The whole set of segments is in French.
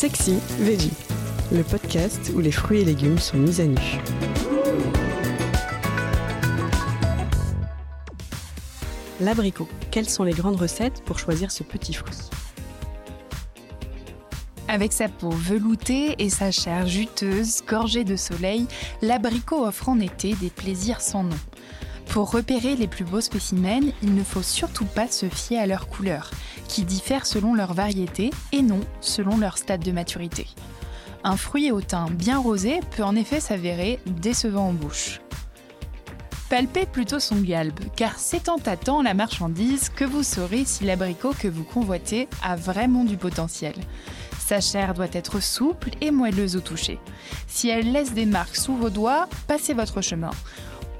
Sexy Veggie, le podcast où les fruits et légumes sont mis à nu. L'abricot, quelles sont les grandes recettes pour choisir ce petit fruit? Avec sa peau veloutée et sa chair juteuse, gorgée de soleil, l'abricot offre en été des plaisirs sans nom. Pour repérer les plus beaux spécimens, il ne faut surtout pas se fier à leur couleur, qui diffèrent selon leur variété et non selon leur stade de maturité. Un fruit au teint bien rosé peut en effet s'avérer décevant en bouche. Palpez plutôt son galbe, car c'est en tâtant la marchandise que vous saurez si l'abricot que vous convoitez a vraiment du potentiel. Sa chair doit être souple et moelleuse au toucher. Si elle laisse des marques sous vos doigts, passez votre chemin.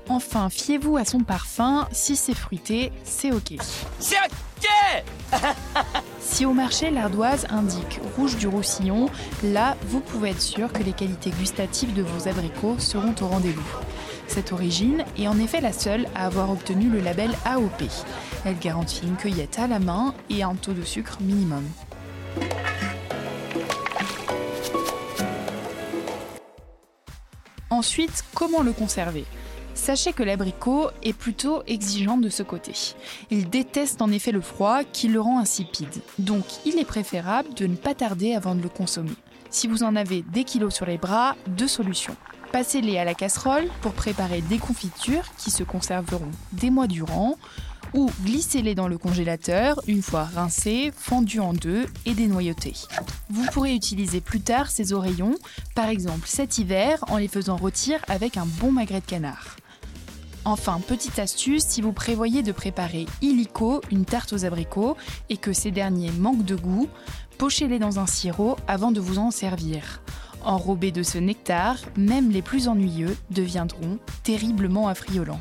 Enfin, fiez-vous à son parfum, si c'est fruité, c'est ok. C'est ok Si au marché l'ardoise indique rouge du roussillon, là vous pouvez être sûr que les qualités gustatives de vos abricots seront au rendez-vous. Cette origine est en effet la seule à avoir obtenu le label AOP. Elle garantit une cueillette à la main et un taux de sucre minimum. Ensuite, comment le conserver? Sachez que l'abricot est plutôt exigeant de ce côté. Il déteste en effet le froid qui le rend insipide. Donc il est préférable de ne pas tarder avant de le consommer. Si vous en avez des kilos sur les bras, deux solutions. Passez-les à la casserole pour préparer des confitures qui se conserveront des mois durant ou glissez-les dans le congélateur une fois rincés, fendus en deux et dénoyautés. Vous pourrez utiliser plus tard ces oreillons, par exemple cet hiver, en les faisant rôtir avec un bon magret de canard. Enfin, petite astuce, si vous prévoyez de préparer illico, une tarte aux abricots, et que ces derniers manquent de goût, pochez-les dans un sirop avant de vous en servir. Enrobés de ce nectar, même les plus ennuyeux deviendront terriblement affriolants.